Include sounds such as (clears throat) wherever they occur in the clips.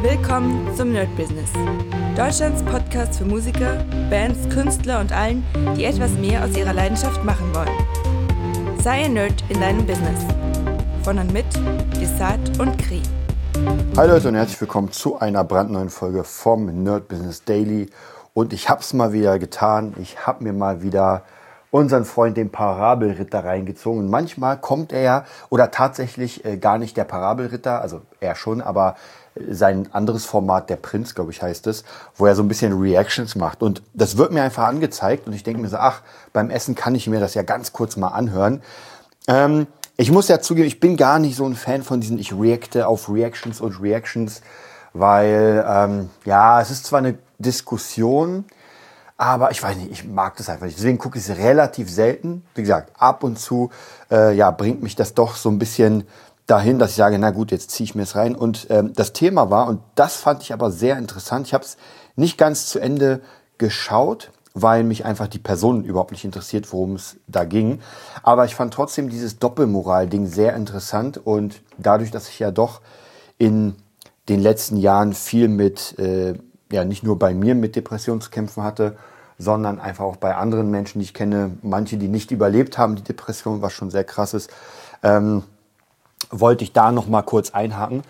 Willkommen zum Nerd Business. Deutschlands Podcast für Musiker, Bands, Künstler und allen, die etwas mehr aus ihrer Leidenschaft machen wollen. Sei ein Nerd in deinem Business. Von und mit Desart und Kri. Hi Leute und herzlich willkommen zu einer brandneuen Folge vom Nerd Business Daily. Und ich habe es mal wieder getan. Ich habe mir mal wieder unseren Freund, den Parabelritter, reingezogen. Und manchmal kommt er ja, oder tatsächlich äh, gar nicht der Parabelritter, also er schon, aber sein anderes Format, der Prinz, glaube ich, heißt es, wo er so ein bisschen Reactions macht. Und das wird mir einfach angezeigt und ich denke mir so, ach, beim Essen kann ich mir das ja ganz kurz mal anhören. Ähm, ich muss ja zugeben, ich bin gar nicht so ein Fan von diesen, ich reacte auf Reactions und Reactions, weil, ähm, ja, es ist zwar eine Diskussion, aber ich weiß nicht, ich mag das einfach nicht. Deswegen gucke ich es relativ selten. Wie gesagt, ab und zu äh, ja, bringt mich das doch so ein bisschen dahin, dass ich sage, na gut, jetzt ziehe ich mir es rein. Und ähm, das Thema war, und das fand ich aber sehr interessant, ich habe es nicht ganz zu Ende geschaut, weil mich einfach die Person überhaupt nicht interessiert, worum es da ging. Aber ich fand trotzdem dieses Doppelmoral-Ding sehr interessant. Und dadurch, dass ich ja doch in den letzten Jahren viel mit äh, ja nicht nur bei mir mit Depressionen zu kämpfen hatte, sondern einfach auch bei anderen Menschen, die ich kenne, manche, die nicht überlebt haben, die Depression, was schon sehr krass ist, ähm, wollte ich da noch mal kurz einhaken.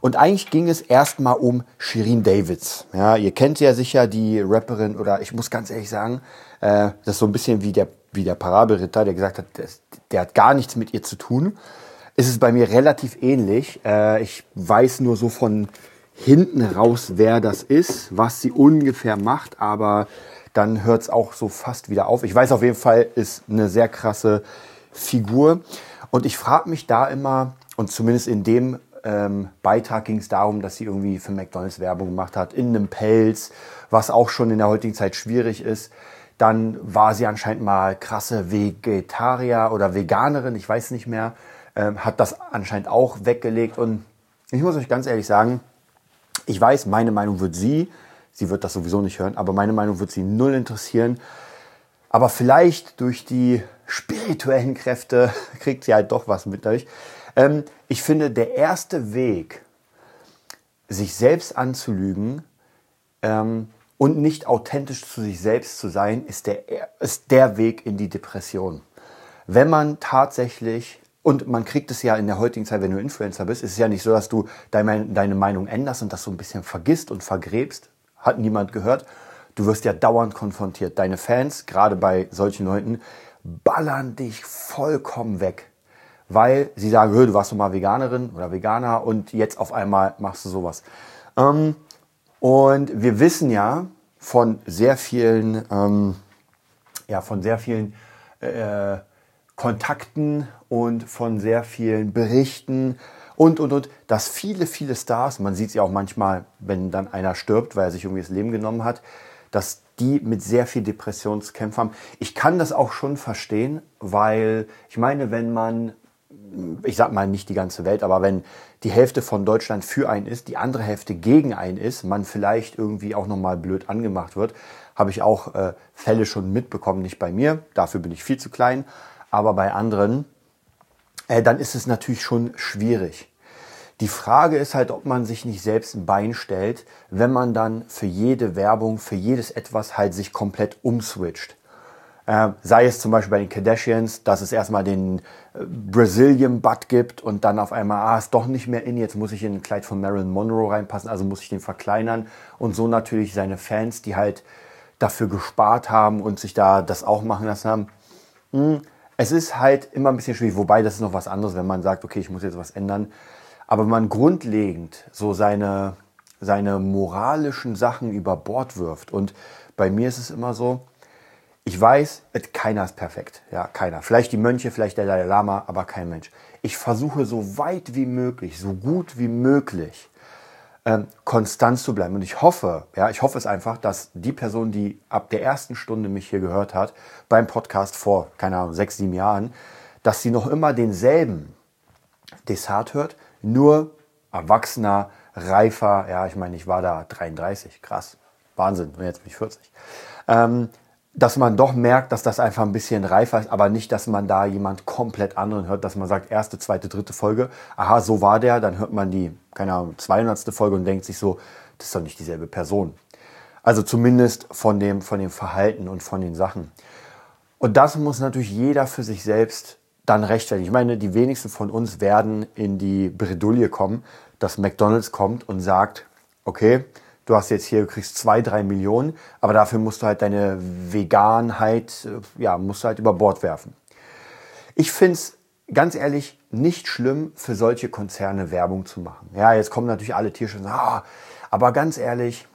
Und eigentlich ging es erstmal um Shirin Davids. Ja, ihr kennt ja sicher die Rapperin oder ich muss ganz ehrlich sagen, äh, das ist so ein bisschen wie der, wie der Parabelritter, der gesagt hat, der, der hat gar nichts mit ihr zu tun. Ist es bei mir relativ ähnlich. Äh, ich weiß nur so von hinten raus, wer das ist, was sie ungefähr macht, aber dann hört es auch so fast wieder auf. Ich weiß auf jeden Fall, ist eine sehr krasse Figur. Und ich frage mich da immer, und zumindest in dem ähm, Beitrag ging es darum, dass sie irgendwie für McDonalds Werbung gemacht hat, in einem Pelz, was auch schon in der heutigen Zeit schwierig ist. Dann war sie anscheinend mal krasse Vegetarier oder Veganerin, ich weiß nicht mehr, ähm, hat das anscheinend auch weggelegt. Und ich muss euch ganz ehrlich sagen, ich weiß, meine Meinung wird sie, sie wird das sowieso nicht hören, aber meine Meinung wird sie null interessieren. Aber vielleicht durch die spirituellen Kräfte (laughs) kriegt sie halt doch was mit euch. Ähm, ich finde, der erste Weg, sich selbst anzulügen ähm, und nicht authentisch zu sich selbst zu sein, ist der, ist der Weg in die Depression. Wenn man tatsächlich und man kriegt es ja in der heutigen Zeit, wenn du Influencer bist, ist es ja nicht so, dass du deine, deine Meinung änderst und das so ein bisschen vergisst und vergräbst. Hat niemand gehört. Du wirst ja dauernd konfrontiert. Deine Fans, gerade bei solchen Leuten, ballern dich vollkommen weg. Weil sie sagen, du warst doch mal Veganerin oder Veganer und jetzt auf einmal machst du sowas. Ähm, und wir wissen ja von sehr vielen, ähm, ja, von sehr vielen äh, Kontakten und von sehr vielen Berichten und, und, und, dass viele, viele Stars, man sieht es ja auch manchmal, wenn dann einer stirbt, weil er sich irgendwie das Leben genommen hat, dass die mit sehr viel Depressionskämpfen haben. Ich kann das auch schon verstehen, weil ich meine, wenn man, ich sag mal nicht die ganze Welt, aber wenn die Hälfte von Deutschland für einen ist, die andere Hälfte gegen einen ist, man vielleicht irgendwie auch nochmal blöd angemacht wird, habe ich auch äh, Fälle schon mitbekommen, nicht bei mir, dafür bin ich viel zu klein, aber bei anderen, äh, dann ist es natürlich schon schwierig. Die Frage ist halt, ob man sich nicht selbst ein Bein stellt, wenn man dann für jede Werbung, für jedes etwas halt sich komplett umswitcht. Äh, sei es zum Beispiel bei den Kardashians, dass es erstmal den äh, Brazilian Butt gibt und dann auf einmal, ah, ist doch nicht mehr in, jetzt muss ich in ein Kleid von Marilyn Monroe reinpassen, also muss ich den verkleinern und so natürlich seine Fans, die halt dafür gespart haben und sich da das auch machen lassen haben. Hm, es ist halt immer ein bisschen schwierig, wobei das ist noch was anderes, wenn man sagt, okay, ich muss jetzt was ändern. Aber man grundlegend so seine, seine moralischen Sachen über Bord wirft. Und bei mir ist es immer so, ich weiß, keiner ist perfekt. Ja, keiner. Vielleicht die Mönche, vielleicht der Dalai Lama, aber kein Mensch. Ich versuche so weit wie möglich, so gut wie möglich, ähm, konstant zu bleiben. Und ich hoffe, ja, ich hoffe es einfach, dass die Person, die ab der ersten Stunde mich hier gehört hat, beim Podcast vor, keine Ahnung, sechs, sieben Jahren, dass sie noch immer denselben Desart hört, nur erwachsener, reifer, ja, ich meine, ich war da 33, krass, Wahnsinn, und jetzt bin ich 40. Ähm, dass man doch merkt, dass das einfach ein bisschen reifer ist, aber nicht, dass man da jemand komplett anderen hört, dass man sagt, erste, zweite, dritte Folge, aha, so war der, dann hört man die keine Ahnung, 200. Folge und denkt sich so, das ist doch nicht dieselbe Person. Also zumindest von dem, von dem Verhalten und von den Sachen. Und das muss natürlich jeder für sich selbst dann rechtfertigen. Ich meine, die wenigsten von uns werden in die Bredouille kommen, dass McDonald's kommt und sagt, okay, du hast jetzt hier, du kriegst zwei, drei Millionen, aber dafür musst du halt deine Veganheit, äh, ja, musst du halt über Bord werfen. Ich finde es ganz ehrlich nicht schlimm, für solche Konzerne Werbung zu machen. Ja, jetzt kommen natürlich alle Tierschützer, ah, aber ganz ehrlich,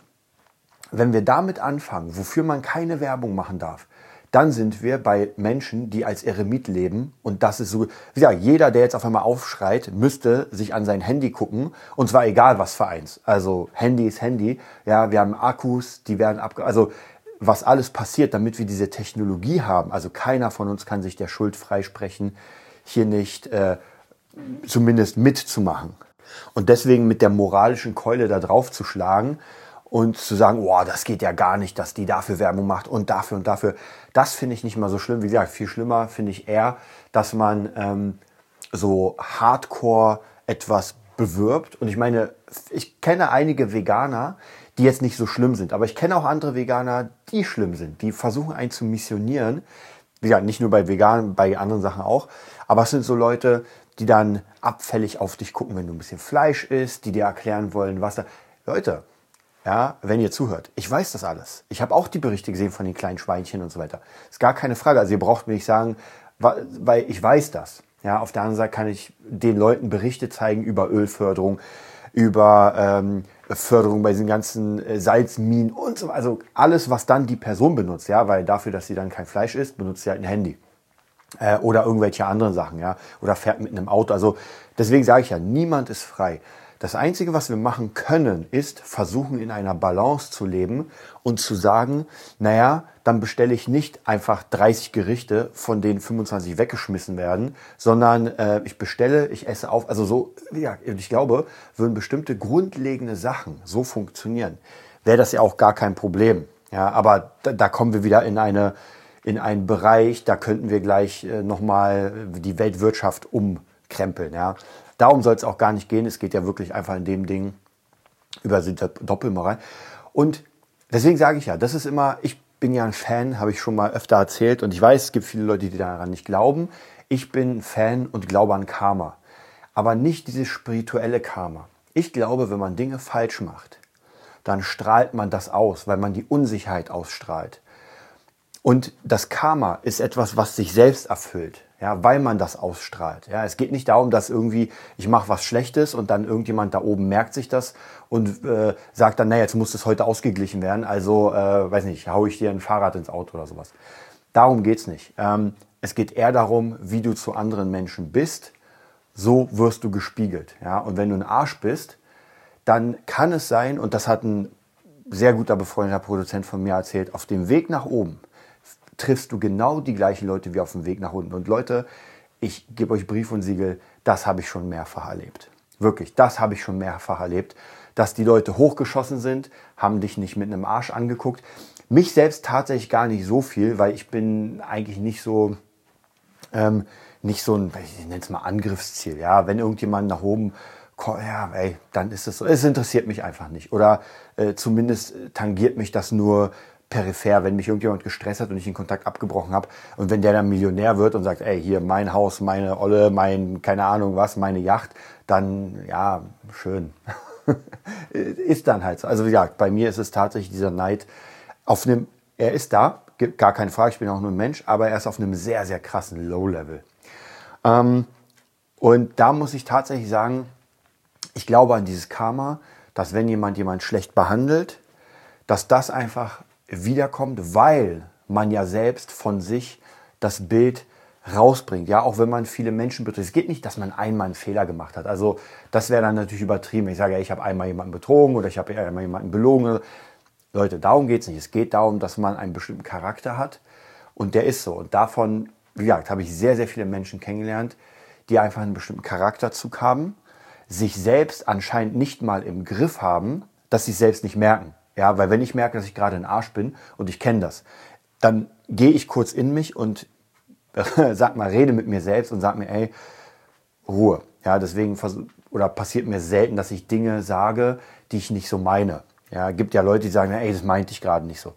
wenn wir damit anfangen, wofür man keine Werbung machen darf, dann sind wir bei Menschen, die als Eremit leben. Und das ist so, gesagt, jeder, der jetzt auf einmal aufschreit, müsste sich an sein Handy gucken. Und zwar egal was für eins. Also Handy ist Handy. Ja, wir haben Akkus, die werden ab, also was alles passiert, damit wir diese Technologie haben. Also keiner von uns kann sich der Schuld freisprechen, hier nicht äh, zumindest mitzumachen. Und deswegen mit der moralischen Keule da drauf zu schlagen und zu sagen, boah, das geht ja gar nicht, dass die dafür Werbung macht und dafür und dafür. Das finde ich nicht mal so schlimm. Wie gesagt, viel schlimmer finde ich eher, dass man ähm, so hardcore etwas bewirbt. Und ich meine, ich kenne einige Veganer, die jetzt nicht so schlimm sind, aber ich kenne auch andere Veganer, die schlimm sind, die versuchen einen zu missionieren. Wie gesagt, nicht nur bei Veganen, bei anderen Sachen auch. Aber es sind so Leute, die dann abfällig auf dich gucken, wenn du ein bisschen Fleisch isst, die dir erklären wollen, was da. Leute, ja, wenn ihr zuhört. Ich weiß das alles. Ich habe auch die Berichte gesehen von den kleinen Schweinchen und so weiter. Ist gar keine Frage. Also ihr braucht mir nicht sagen, weil ich weiß das. Ja, auf der anderen Seite kann ich den Leuten Berichte zeigen über Ölförderung, über ähm, Förderung bei diesen ganzen äh, Salzminen und so. Also alles, was dann die Person benutzt, ja, weil dafür, dass sie dann kein Fleisch isst, benutzt sie halt ein Handy. Äh, oder irgendwelche anderen Sachen, ja. Oder fährt mit einem Auto. Also deswegen sage ich ja, niemand ist frei. Das Einzige, was wir machen können, ist versuchen, in einer Balance zu leben und zu sagen, naja, dann bestelle ich nicht einfach 30 Gerichte, von denen 25 weggeschmissen werden, sondern äh, ich bestelle, ich esse auf. Also so, ja, ich glaube, würden bestimmte grundlegende Sachen so funktionieren, wäre das ja auch gar kein Problem. Ja, aber da, da kommen wir wieder in eine in einen Bereich, da könnten wir gleich äh, nochmal die Weltwirtschaft umkrempeln. Ja. Darum soll es auch gar nicht gehen. Es geht ja wirklich einfach in dem Ding über die Doppelmoral. Und deswegen sage ich ja, das ist immer, ich bin ja ein Fan, habe ich schon mal öfter erzählt. Und ich weiß, es gibt viele Leute, die daran nicht glauben. Ich bin Fan und glaube an Karma. Aber nicht dieses spirituelle Karma. Ich glaube, wenn man Dinge falsch macht, dann strahlt man das aus, weil man die Unsicherheit ausstrahlt. Und das Karma ist etwas, was sich selbst erfüllt ja, weil man das ausstrahlt. Ja, es geht nicht darum, dass irgendwie ich mache was Schlechtes und dann irgendjemand da oben merkt sich das und äh, sagt dann, naja, jetzt muss das heute ausgeglichen werden, also äh, weiß nicht, hau ich dir ein Fahrrad ins Auto oder sowas. Darum geht's nicht. Ähm, es geht eher darum, wie du zu anderen Menschen bist, so wirst du gespiegelt. Ja, und wenn du ein Arsch bist, dann kann es sein, und das hat ein sehr guter befreundeter Produzent von mir erzählt, auf dem Weg nach oben triffst du genau die gleichen Leute wie auf dem Weg nach unten. Und Leute, ich gebe euch Brief und Siegel, das habe ich schon mehrfach erlebt. Wirklich, das habe ich schon mehrfach erlebt, dass die Leute hochgeschossen sind, haben dich nicht mit einem Arsch angeguckt. Mich selbst tatsächlich gar nicht so viel, weil ich bin eigentlich nicht so, ähm, nicht so ein, ich nenne es mal Angriffsziel. Ja, wenn irgendjemand nach oben ja, ey, dann ist es so. Es interessiert mich einfach nicht. Oder äh, zumindest tangiert mich das nur peripher, wenn mich irgendjemand gestresst hat und ich den Kontakt abgebrochen habe und wenn der dann Millionär wird und sagt, ey, hier mein Haus, meine Olle, mein, keine Ahnung was, meine Yacht, dann, ja, schön. (laughs) ist dann halt so. Also wie gesagt, bei mir ist es tatsächlich dieser Neid auf einem, er ist da, gar keine Frage, ich bin auch nur ein Mensch, aber er ist auf einem sehr, sehr krassen Low-Level. Ähm, und da muss ich tatsächlich sagen, ich glaube an dieses Karma, dass wenn jemand jemand schlecht behandelt, dass das einfach wiederkommt, weil man ja selbst von sich das Bild rausbringt. Ja, auch wenn man viele Menschen betrifft. Es geht nicht, dass man einmal einen Fehler gemacht hat. Also das wäre dann natürlich übertrieben. Ich sage ja, ich habe einmal jemanden betrogen oder ich habe einmal jemanden belogen. Leute, darum geht es nicht. Es geht darum, dass man einen bestimmten Charakter hat und der ist so. Und davon, wie gesagt, habe ich sehr, sehr viele Menschen kennengelernt, die einfach einen bestimmten Charakterzug haben, sich selbst anscheinend nicht mal im Griff haben, dass sie es selbst nicht merken. Ja, weil wenn ich merke, dass ich gerade ein Arsch bin und ich kenne das, dann gehe ich kurz in mich und (laughs) sag mal, rede mit mir selbst und sag mir, ey, Ruhe. Ja, deswegen oder passiert mir selten, dass ich Dinge sage, die ich nicht so meine. Ja, gibt ja Leute, die sagen, ey, das meinte ich gerade nicht so.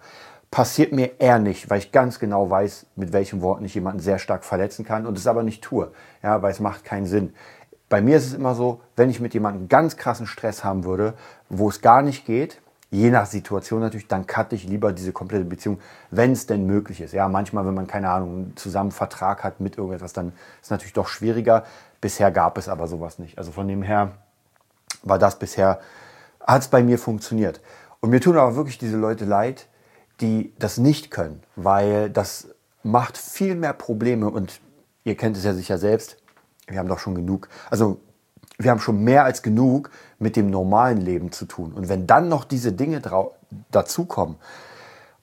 Passiert mir eher nicht, weil ich ganz genau weiß, mit welchen Worten ich jemanden sehr stark verletzen kann und es aber nicht tue. Ja, weil es macht keinen Sinn. Bei mir ist es immer so, wenn ich mit jemandem ganz krassen Stress haben würde, wo es gar nicht geht, je nach Situation natürlich, dann cutte ich lieber diese komplette Beziehung, wenn es denn möglich ist. Ja, manchmal, wenn man keine Ahnung, zusammen Vertrag hat mit irgendetwas, dann ist es natürlich doch schwieriger. Bisher gab es aber sowas nicht. Also von dem her war das bisher, hat es bei mir funktioniert. Und mir tun aber wirklich diese Leute leid, die das nicht können, weil das macht viel mehr Probleme und ihr kennt es ja sicher selbst. Wir haben doch schon genug, also wir haben schon mehr als genug mit dem normalen Leben zu tun. Und wenn dann noch diese Dinge dazukommen,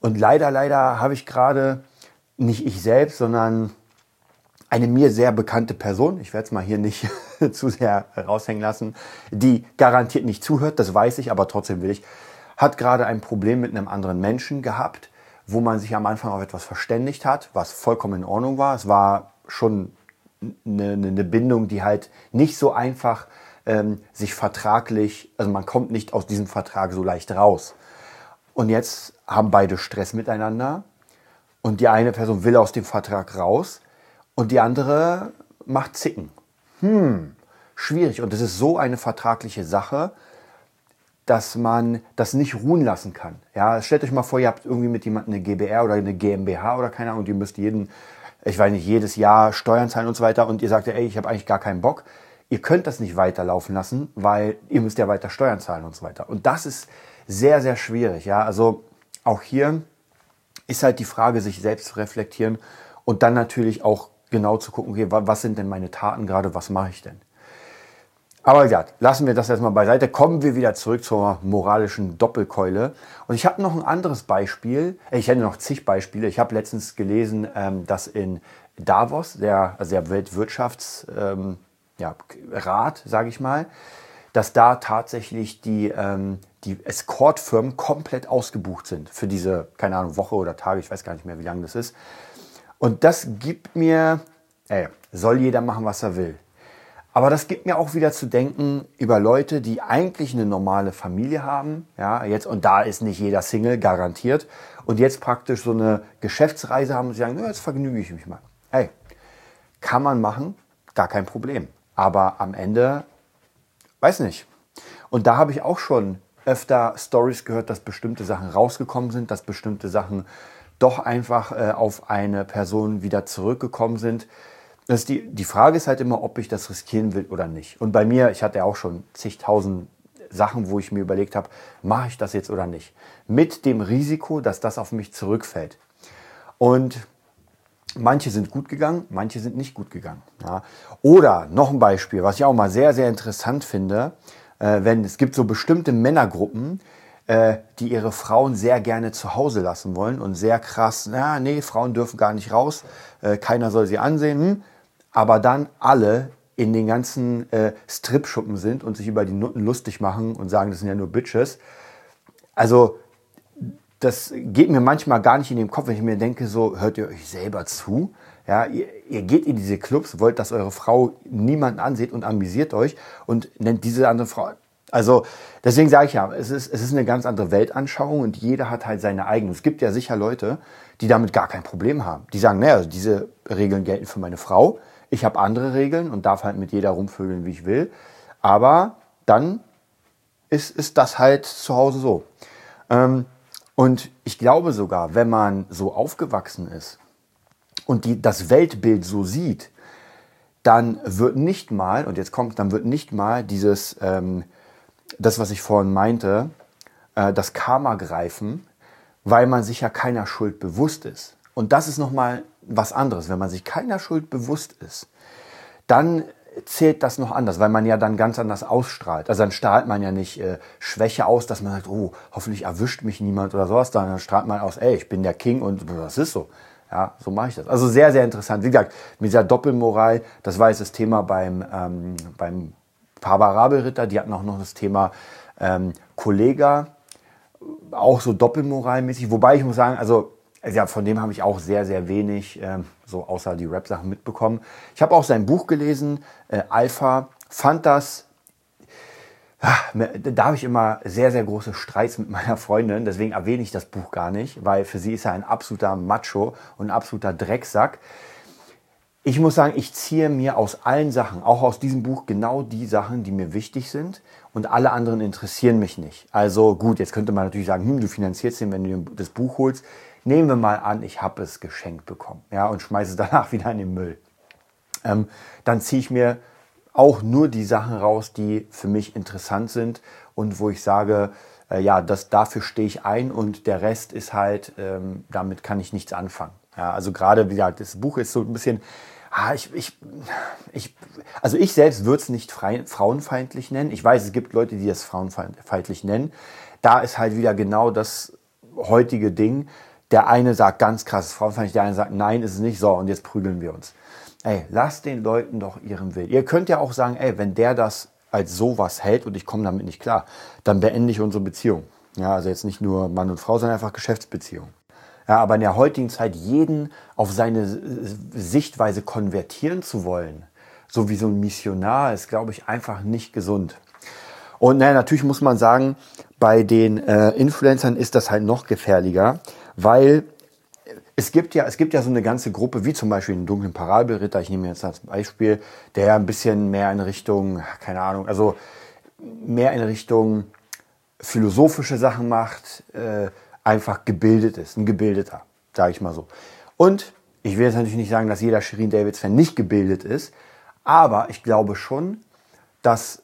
und leider, leider habe ich gerade nicht ich selbst, sondern eine mir sehr bekannte Person, ich werde es mal hier nicht (laughs) zu sehr raushängen lassen, die garantiert nicht zuhört, das weiß ich, aber trotzdem will ich, hat gerade ein Problem mit einem anderen Menschen gehabt, wo man sich am Anfang auf etwas verständigt hat, was vollkommen in Ordnung war. Es war schon eine, eine Bindung, die halt nicht so einfach ähm, sich vertraglich, also man kommt nicht aus diesem Vertrag so leicht raus. Und jetzt haben beide Stress miteinander und die eine Person will aus dem Vertrag raus und die andere macht Zicken. Hm, schwierig. Und das ist so eine vertragliche Sache, dass man das nicht ruhen lassen kann. Ja, stellt euch mal vor, ihr habt irgendwie mit jemandem eine GBR oder eine GmbH oder keine Ahnung, ihr müsst jeden ich weiß nicht, jedes Jahr Steuern zahlen und so weiter und ihr sagt ja, ey, ich habe eigentlich gar keinen Bock. Ihr könnt das nicht weiterlaufen lassen, weil ihr müsst ja weiter Steuern zahlen und so weiter. Und das ist sehr, sehr schwierig. Ja, also auch hier ist halt die Frage, sich selbst zu reflektieren und dann natürlich auch genau zu gucken, okay, was sind denn meine Taten gerade, was mache ich denn? Aber ja, lassen wir das erstmal beiseite. Kommen wir wieder zurück zur moralischen Doppelkeule. Und ich habe noch ein anderes Beispiel. Ich hätte noch zig Beispiele. Ich habe letztens gelesen, ähm, dass in Davos, der, also der Weltwirtschaftsrat, ähm, ja, sage ich mal, dass da tatsächlich die, ähm, die Escort-Firmen komplett ausgebucht sind für diese, keine Ahnung, Woche oder Tage, ich weiß gar nicht mehr, wie lange das ist. Und das gibt mir, ey, soll jeder machen, was er will. Aber das gibt mir auch wieder zu denken über Leute, die eigentlich eine normale Familie haben. Ja, jetzt, und da ist nicht jeder Single garantiert. Und jetzt praktisch so eine Geschäftsreise haben und sagen, jetzt vergnüge ich mich mal. Hey, kann man machen, gar kein Problem. Aber am Ende, weiß nicht. Und da habe ich auch schon öfter Stories gehört, dass bestimmte Sachen rausgekommen sind, dass bestimmte Sachen doch einfach äh, auf eine Person wieder zurückgekommen sind das die, die Frage ist halt immer, ob ich das riskieren will oder nicht. Und bei mir, ich hatte ja auch schon zigtausend Sachen, wo ich mir überlegt habe, mache ich das jetzt oder nicht. Mit dem Risiko, dass das auf mich zurückfällt. Und manche sind gut gegangen, manche sind nicht gut gegangen. Ja. Oder noch ein Beispiel, was ich auch mal sehr, sehr interessant finde, äh, wenn es gibt so bestimmte Männergruppen, äh, die ihre Frauen sehr gerne zu Hause lassen wollen und sehr krass, na, nee, Frauen dürfen gar nicht raus, äh, keiner soll sie ansehen. Hm? Aber dann alle in den ganzen äh, Strip-Schuppen sind und sich über die Nutten lustig machen und sagen, das sind ja nur Bitches. Also das geht mir manchmal gar nicht in den Kopf, wenn ich mir denke, so hört ihr euch selber zu. Ja, ihr, ihr geht in diese Clubs, wollt, dass eure Frau niemanden ansieht und amüsiert euch und nennt diese andere Frau. Also deswegen sage ich ja, es ist, es ist eine ganz andere Weltanschauung und jeder hat halt seine eigene. Es gibt ja sicher Leute, die damit gar kein Problem haben. Die sagen, naja, also diese Regeln gelten für meine Frau, ich habe andere Regeln und darf halt mit jeder rumvögeln, wie ich will. Aber dann ist, ist das halt zu Hause so. Ähm, und ich glaube sogar, wenn man so aufgewachsen ist und die, das Weltbild so sieht, dann wird nicht mal, und jetzt kommt, dann wird nicht mal dieses, ähm, das, was ich vorhin meinte, äh, das Karma greifen, weil man sich ja keiner Schuld bewusst ist. Und das ist nochmal was anderes. Wenn man sich keiner Schuld bewusst ist, dann zählt das noch anders, weil man ja dann ganz anders ausstrahlt. Also dann strahlt man ja nicht äh, Schwäche aus, dass man sagt, oh, hoffentlich erwischt mich niemand oder sowas. Dann strahlt man aus, ey, ich bin der King und das ist so. Ja, so mache ich das. Also sehr, sehr interessant. Wie gesagt, mit dieser Doppelmoral, das war jetzt das Thema beim, ähm, beim Parabelritter. Die hatten auch noch das Thema ähm, Kollega, auch so doppelmoralmäßig. Wobei ich muss sagen, also also ja, von dem habe ich auch sehr, sehr wenig, äh, so außer die Rap-Sachen mitbekommen. Ich habe auch sein Buch gelesen, äh, Alpha, fand das da habe ich immer sehr, sehr große Streits mit (laughs) meiner Freundin. Deswegen erwähne ich das Buch gar nicht, weil für sie ist er ein absoluter Macho und ein absoluter Drecksack. Ich muss sagen, ich ziehe mir aus allen Sachen, auch aus diesem Buch, genau die Sachen, die mir wichtig sind und alle anderen interessieren mich nicht. Also gut, jetzt könnte man natürlich sagen, hm, du finanzierst ihn, wenn du das Buch holst. Nehmen wir mal an, ich habe es geschenkt bekommen ja, und schmeiße es (laughs) danach wieder in den Müll. Ähm, dann ziehe ich mir auch nur die Sachen raus, die für mich interessant sind und wo ich sage, äh, ja, das, dafür stehe ich ein und der Rest ist halt, ähm, damit kann ich nichts anfangen. Ja, also gerade, wie gesagt, das Buch ist so ein bisschen, ah, ich, ich, ich, also ich selbst würde es nicht frei, frauenfeindlich nennen. Ich weiß, es gibt Leute, die das frauenfeindlich nennen. Da ist halt wieder genau das heutige Ding. Der eine sagt ganz krass, frauenfeindlich, der eine sagt, nein, ist es nicht so und jetzt prügeln wir uns. Ey, lasst den Leuten doch ihren Willen. Ihr könnt ja auch sagen, ey, wenn der das als sowas hält und ich komme damit nicht klar, dann beende ich unsere Beziehung. Ja, also jetzt nicht nur Mann und Frau, sondern einfach Geschäftsbeziehung. Ja, aber in der heutigen Zeit jeden auf seine Sichtweise konvertieren zu wollen, so wie so ein Missionar, ist, glaube ich, einfach nicht gesund. Und naja, natürlich muss man sagen, bei den äh, Influencern ist das halt noch gefährlicher, weil es gibt ja, es gibt ja so eine ganze Gruppe, wie zum Beispiel den dunklen Parabelritter, ich nehme jetzt als Beispiel, der ein bisschen mehr in Richtung, keine Ahnung, also mehr in Richtung philosophische Sachen macht, äh, einfach gebildet ist, ein Gebildeter, sage ich mal so. Und ich will jetzt natürlich nicht sagen, dass jeder Shirin Davids-Fan nicht gebildet ist, aber ich glaube schon, dass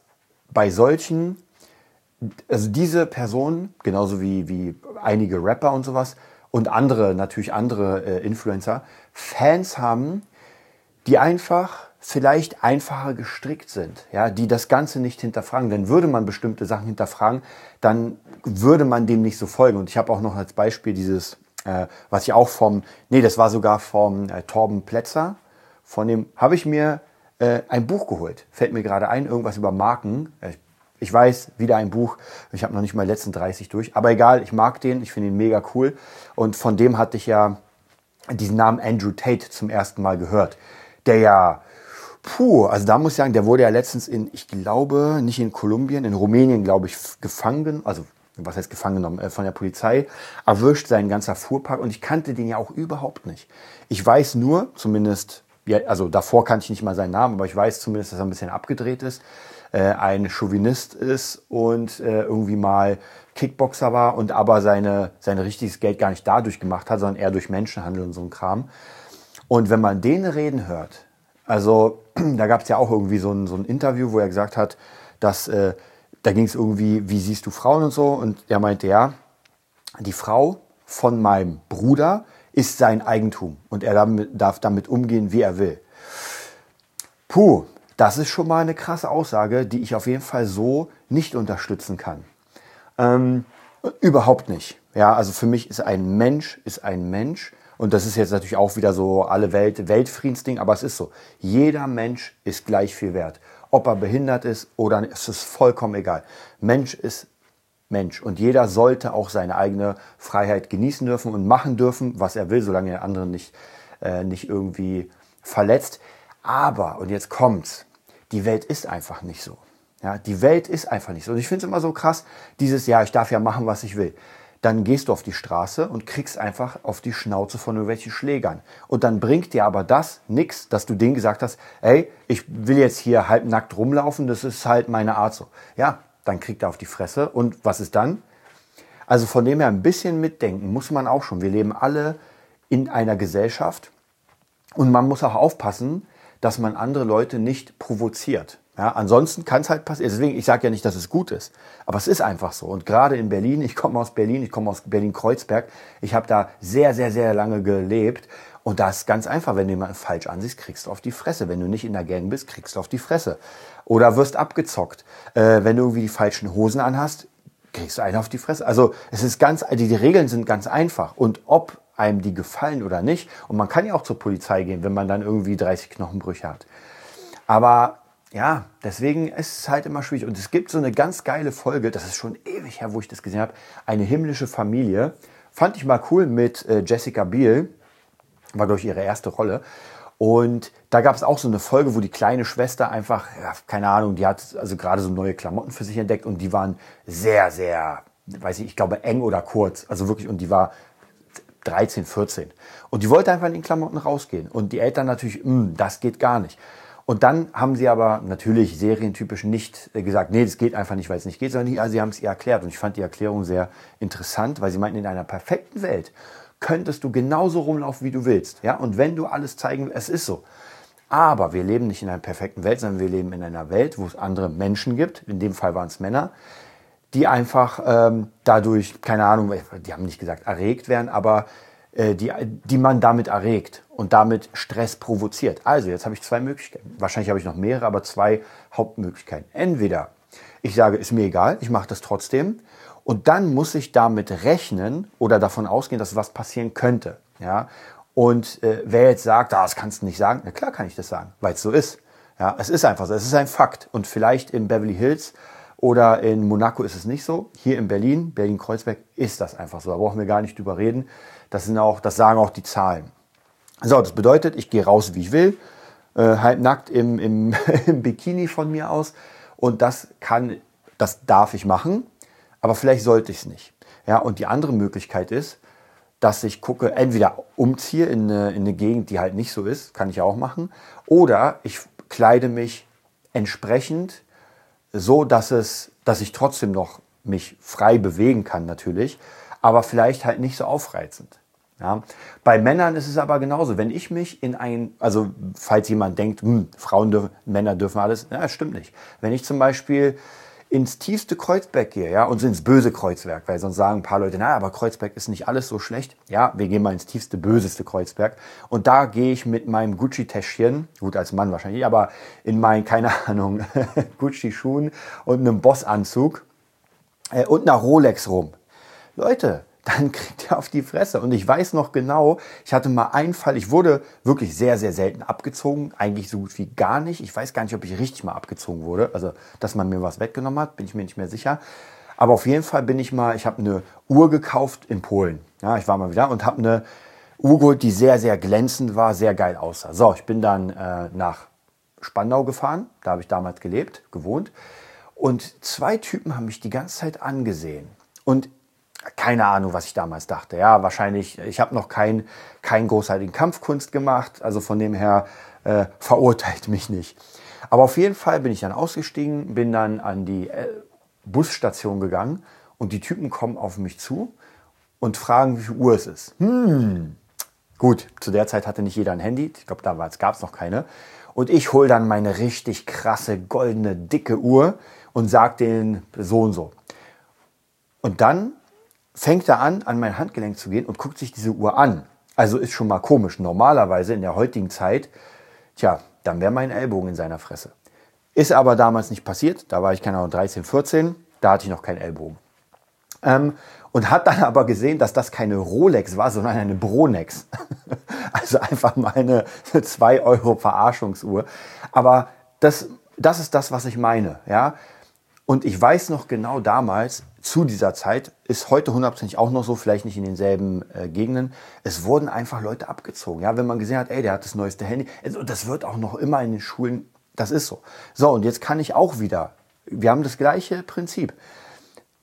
bei solchen, also diese Personen, genauso wie, wie einige Rapper und sowas, und andere, natürlich andere äh, Influencer, Fans haben, die einfach vielleicht einfacher gestrickt sind, ja, die das Ganze nicht hinterfragen. Denn würde man bestimmte Sachen hinterfragen, dann würde man dem nicht so folgen. Und ich habe auch noch als Beispiel dieses, äh, was ich auch vom, nee, das war sogar vom äh, Torben Plätzer, von dem habe ich mir äh, ein Buch geholt. Fällt mir gerade ein, irgendwas über Marken. Äh, ich weiß, wieder ein Buch. Ich habe noch nicht mal die letzten 30 durch. Aber egal, ich mag den, ich finde ihn mega cool. Und von dem hatte ich ja diesen Namen Andrew Tate zum ersten Mal gehört. Der ja, puh, also da muss ich sagen, der wurde ja letztens in, ich glaube, nicht in Kolumbien, in Rumänien, glaube ich, gefangen, also was heißt gefangen genommen, äh, von der Polizei, erwischt, sein ganzer Fuhrpark. Und ich kannte den ja auch überhaupt nicht. Ich weiß nur, zumindest, ja, also davor kannte ich nicht mal seinen Namen, aber ich weiß zumindest, dass er ein bisschen abgedreht ist äh, ein Chauvinist ist und äh, irgendwie mal Kickboxer war und aber seine, sein richtiges Geld gar nicht dadurch gemacht hat, sondern eher durch Menschenhandel und so ein Kram. Und wenn man den reden hört, also (clears throat) da gab es ja auch irgendwie so ein, so ein Interview, wo er gesagt hat, dass äh, da ging es irgendwie, wie siehst du Frauen und so? Und er meinte, ja, die Frau von meinem Bruder ist sein Eigentum und er damit, darf damit umgehen, wie er will. Puh, das ist schon mal eine krasse Aussage, die ich auf jeden Fall so nicht unterstützen kann. Ähm, überhaupt nicht. Ja, also für mich ist ein Mensch, ist ein Mensch. Und das ist jetzt natürlich auch wieder so alle Welt, Weltfriedensding, aber es ist so. Jeder Mensch ist gleich viel wert. Ob er behindert ist oder nicht, es ist vollkommen egal. Mensch ist Mensch. Und jeder sollte auch seine eigene Freiheit genießen dürfen und machen dürfen, was er will, solange er anderen nicht, äh, nicht irgendwie verletzt. Aber, und jetzt kommt's, die Welt ist einfach nicht so. Ja, die Welt ist einfach nicht so. Und ich finde es immer so krass, dieses, ja, ich darf ja machen, was ich will. Dann gehst du auf die Straße und kriegst einfach auf die Schnauze von irgendwelchen Schlägern. Und dann bringt dir aber das nichts, dass du denen gesagt hast, ey, ich will jetzt hier halbnackt rumlaufen, das ist halt meine Art so. Ja, dann kriegt er auf die Fresse. Und was ist dann? Also von dem her ein bisschen mitdenken muss man auch schon. Wir leben alle in einer Gesellschaft und man muss auch aufpassen, dass man andere Leute nicht provoziert. Ja, ansonsten kann es halt passieren. Deswegen, ich sage ja nicht, dass es gut ist, aber es ist einfach so. Und gerade in Berlin, ich komme aus Berlin, ich komme aus Berlin-Kreuzberg, ich habe da sehr, sehr, sehr lange gelebt. Und da ist ganz einfach, wenn du jemanden falsch ansiehst, kriegst du auf die Fresse. Wenn du nicht in der Gang bist, kriegst du auf die Fresse. Oder wirst abgezockt. Äh, wenn du irgendwie die falschen Hosen anhast, kriegst du einen auf die Fresse. Also es ist ganz, die, die Regeln sind ganz einfach. Und ob einem die gefallen oder nicht. Und man kann ja auch zur Polizei gehen, wenn man dann irgendwie 30 Knochenbrüche hat. Aber ja, deswegen ist es halt immer schwierig. Und es gibt so eine ganz geile Folge, das ist schon ewig her, wo ich das gesehen habe, eine himmlische Familie. Fand ich mal cool mit äh, Jessica Biel, war durch ihre erste Rolle. Und da gab es auch so eine Folge, wo die kleine Schwester einfach, ja, keine Ahnung, die hat also gerade so neue Klamotten für sich entdeckt und die waren sehr, sehr, weiß ich, ich glaube eng oder kurz. Also wirklich, und die war 13, 14. Und die wollte einfach in den Klamotten rausgehen. Und die Eltern natürlich, hm, das geht gar nicht. Und dann haben sie aber natürlich serientypisch nicht äh, gesagt, nee, das geht einfach nicht, weil es nicht geht, sondern sie haben es ihr erklärt. Und ich fand die Erklärung sehr interessant, weil sie meinten, in einer perfekten Welt könntest du genauso rumlaufen, wie du willst. Ja? Und wenn du alles zeigen, es ist so. Aber wir leben nicht in einer perfekten Welt, sondern wir leben in einer Welt, wo es andere Menschen gibt. In dem Fall waren es Männer, die einfach ähm, dadurch, keine Ahnung, die haben nicht gesagt erregt werden, aber äh, die, die man damit erregt und damit Stress provoziert. Also, jetzt habe ich zwei Möglichkeiten. Wahrscheinlich habe ich noch mehrere, aber zwei Hauptmöglichkeiten. Entweder ich sage, ist mir egal, ich mache das trotzdem. Und dann muss ich damit rechnen oder davon ausgehen, dass was passieren könnte. Ja? Und äh, wer jetzt sagt, ah, das kannst du nicht sagen, na klar kann ich das sagen, weil es so ist. Ja, es ist einfach so, es ist ein Fakt. Und vielleicht in Beverly Hills oder in Monaco ist es nicht so. Hier in Berlin, Berlin-Kreuzberg, ist das einfach so. Da brauchen wir gar nicht drüber reden. Das, sind auch, das sagen auch die Zahlen. So, das bedeutet, ich gehe raus, wie ich will, äh, halb nackt im, im, (laughs) im Bikini von mir aus. Und das kann, das darf ich machen aber vielleicht sollte ich es nicht. Ja, und die andere Möglichkeit ist, dass ich gucke, entweder umziehe in eine, in eine Gegend, die halt nicht so ist, kann ich auch machen, oder ich kleide mich entsprechend so, dass es, dass ich trotzdem noch mich frei bewegen kann natürlich, aber vielleicht halt nicht so aufreizend. Ja. Bei Männern ist es aber genauso. Wenn ich mich in ein, also falls jemand denkt, hm, Frauen dürfen, Männer dürfen alles, ja, das stimmt nicht. Wenn ich zum Beispiel ins tiefste Kreuzberg gehe, ja, und ins böse Kreuzberg, weil sonst sagen ein paar Leute, na, aber Kreuzberg ist nicht alles so schlecht. Ja, wir gehen mal ins tiefste, böseste Kreuzberg. Und da gehe ich mit meinem Gucci-Täschchen, gut als Mann wahrscheinlich, aber in meinen, keine Ahnung, (laughs) Gucci-Schuhen und einem Bossanzug äh, und einer Rolex rum. Leute, dann (laughs) kriegt er auf die Fresse. Und ich weiß noch genau, ich hatte mal einen Fall, ich wurde wirklich sehr, sehr selten abgezogen, eigentlich so gut wie gar nicht. Ich weiß gar nicht, ob ich richtig mal abgezogen wurde, also dass man mir was weggenommen hat, bin ich mir nicht mehr sicher. Aber auf jeden Fall bin ich mal, ich habe eine Uhr gekauft in Polen. Ja, ich war mal wieder und habe eine Uhr geholt, die sehr, sehr glänzend war, sehr geil aussah. So, ich bin dann äh, nach Spandau gefahren, da habe ich damals gelebt, gewohnt. Und zwei Typen haben mich die ganze Zeit angesehen. Und keine Ahnung, was ich damals dachte. Ja, wahrscheinlich, ich habe noch keinen kein großartigen Kampfkunst gemacht, also von dem her äh, verurteilt mich nicht. Aber auf jeden Fall bin ich dann ausgestiegen, bin dann an die äh, Busstation gegangen und die Typen kommen auf mich zu und fragen, wie viel Uhr es ist. Hm, gut, zu der Zeit hatte nicht jeder ein Handy, ich glaube, damals gab es noch keine. Und ich hole dann meine richtig krasse, goldene, dicke Uhr und sage denen so und so. Und dann fängt er an, an mein Handgelenk zu gehen und guckt sich diese Uhr an. Also ist schon mal komisch. Normalerweise in der heutigen Zeit, tja, dann wäre mein Ellbogen in seiner Fresse. Ist aber damals nicht passiert. Da war ich, keine Ahnung, 13, 14. Da hatte ich noch keinen Ellbogen. Ähm, und hat dann aber gesehen, dass das keine Rolex war, sondern eine Bronex. (laughs) also einfach mal eine 2 Euro Verarschungsuhr. Aber das, das ist das, was ich meine. Ja? Und ich weiß noch genau damals, zu dieser Zeit, ist heute hundertprozentig auch noch so, vielleicht nicht in denselben äh, Gegenden. Es wurden einfach Leute abgezogen. Ja, wenn man gesehen hat, ey, der hat das neueste Handy. Also, das wird auch noch immer in den Schulen, das ist so. So, und jetzt kann ich auch wieder, wir haben das gleiche Prinzip.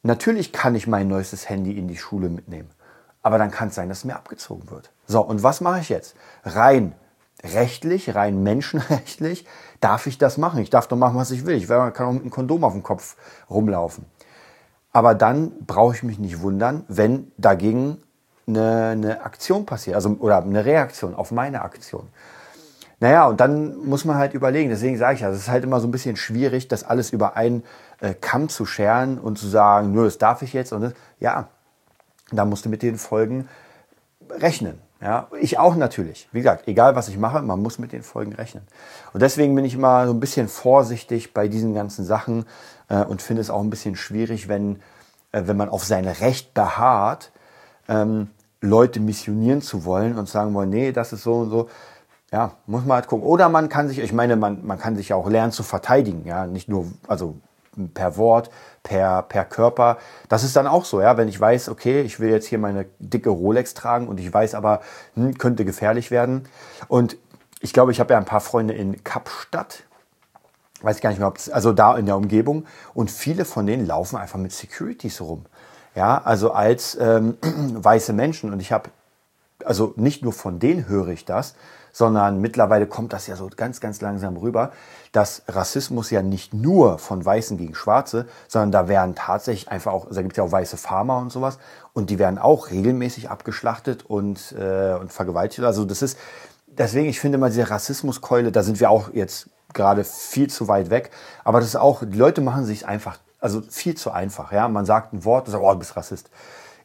Natürlich kann ich mein neuestes Handy in die Schule mitnehmen. Aber dann kann es sein, dass es mir abgezogen wird. So, und was mache ich jetzt? Rein rechtlich, rein menschenrechtlich, darf ich das machen. Ich darf doch machen, was ich will. Ich kann auch mit einem Kondom auf dem Kopf rumlaufen. Aber dann brauche ich mich nicht wundern, wenn dagegen eine, eine Aktion passiert, also oder eine Reaktion auf meine Aktion. Naja, und dann muss man halt überlegen, deswegen sage ich ja, es ist halt immer so ein bisschen schwierig, das alles über einen äh, Kamm zu scheren und zu sagen, nur das darf ich jetzt und das, ja, da musst du mit den Folgen rechnen. Ja, ich auch natürlich. Wie gesagt, egal was ich mache, man muss mit den Folgen rechnen. Und deswegen bin ich immer so ein bisschen vorsichtig bei diesen ganzen Sachen äh, und finde es auch ein bisschen schwierig, wenn, äh, wenn man auf sein Recht beharrt, ähm, Leute missionieren zu wollen und sagen wollen, nee, das ist so und so. Ja, muss man halt gucken. Oder man kann sich, ich meine, man, man kann sich auch lernen zu verteidigen, ja, nicht nur, also per Wort, per, per Körper. Das ist dann auch so, ja, wenn ich weiß, okay, ich will jetzt hier meine dicke Rolex tragen und ich weiß aber, hm, könnte gefährlich werden. Und ich glaube, ich habe ja ein paar Freunde in Kapstadt. Weiß gar nicht mehr, ob es, also da in der Umgebung. Und viele von denen laufen einfach mit Securities rum. Ja, also als ähm, (clears throat) weiße Menschen. Und ich habe, also nicht nur von denen höre ich das, sondern mittlerweile kommt das ja so ganz, ganz langsam rüber, dass Rassismus ja nicht nur von Weißen gegen Schwarze, sondern da werden tatsächlich einfach auch, also da gibt es ja auch weiße Farmer und sowas, und die werden auch regelmäßig abgeschlachtet und, äh, und vergewaltigt. Also das ist, deswegen, ich finde mal diese Rassismuskeule, da sind wir auch jetzt gerade viel zu weit weg, aber das ist auch, die Leute machen sich einfach, also viel zu einfach, ja, man sagt ein Wort sagt, oh, du bist Rassist.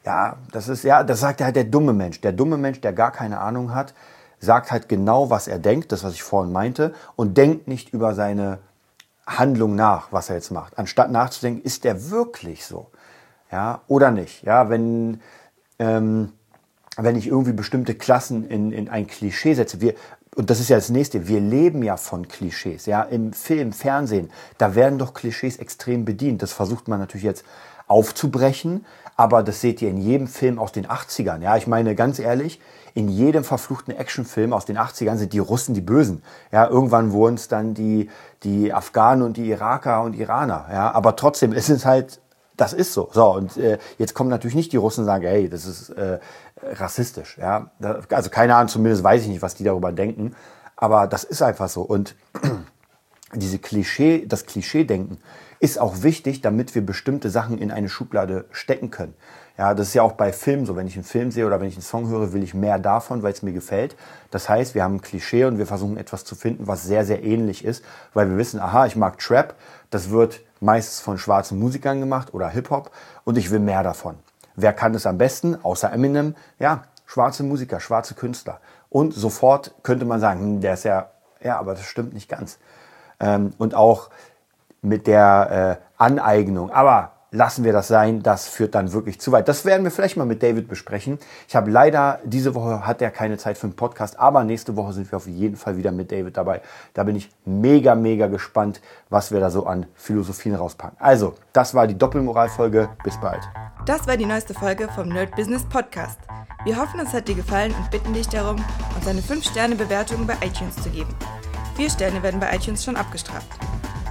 Ja, das ist, ja, das sagt halt der dumme Mensch. Der dumme Mensch, der gar keine Ahnung hat, sagt halt genau, was er denkt, das, was ich vorhin meinte, und denkt nicht über seine Handlung nach, was er jetzt macht. Anstatt nachzudenken, ist der wirklich so? Ja, oder nicht? Ja, wenn, ähm, wenn ich irgendwie bestimmte Klassen in, in ein Klischee setze, wir, und das ist ja das nächste, wir leben ja von Klischees, ja, im Film, Fernsehen, da werden doch Klischees extrem bedient. Das versucht man natürlich jetzt aufzubrechen, aber das seht ihr in jedem Film aus den 80ern. Ja, ich meine, ganz ehrlich, in jedem verfluchten Actionfilm aus den 80ern sind die Russen die Bösen. Ja, irgendwann wurden es dann die, die Afghanen und die Iraker und Iraner. Ja, aber trotzdem ist es halt, das ist so. So, und äh, jetzt kommen natürlich nicht die Russen und sagen, hey, das ist äh, rassistisch. Ja, also keine Ahnung, zumindest weiß ich nicht, was die darüber denken. Aber das ist einfach so. Und (clears throat) diese Klischee, das Klischee-Denken ist auch wichtig, damit wir bestimmte Sachen in eine Schublade stecken können. Ja, das ist ja auch bei Filmen so. Wenn ich einen Film sehe oder wenn ich einen Song höre, will ich mehr davon, weil es mir gefällt. Das heißt, wir haben ein Klischee und wir versuchen etwas zu finden, was sehr, sehr ähnlich ist, weil wir wissen, aha, ich mag Trap. Das wird meistens von schwarzen Musikern gemacht oder Hip-Hop und ich will mehr davon. Wer kann es am besten, außer Eminem? Ja, schwarze Musiker, schwarze Künstler. Und sofort könnte man sagen, hm, der ist ja, ja, aber das stimmt nicht ganz. Ähm, und auch mit der äh, Aneignung. Aber lassen wir das sein, das führt dann wirklich zu weit. Das werden wir vielleicht mal mit David besprechen. Ich habe leider, diese Woche hat er keine Zeit für einen Podcast, aber nächste Woche sind wir auf jeden Fall wieder mit David dabei. Da bin ich mega, mega gespannt, was wir da so an Philosophien rauspacken. Also, das war die Doppelmoralfolge. Bis bald. Das war die neueste Folge vom Nerd Business Podcast. Wir hoffen, es hat dir gefallen und bitten dich darum, uns eine 5-Sterne-Bewertung bei iTunes zu geben. Vier Sterne werden bei iTunes schon abgestraft.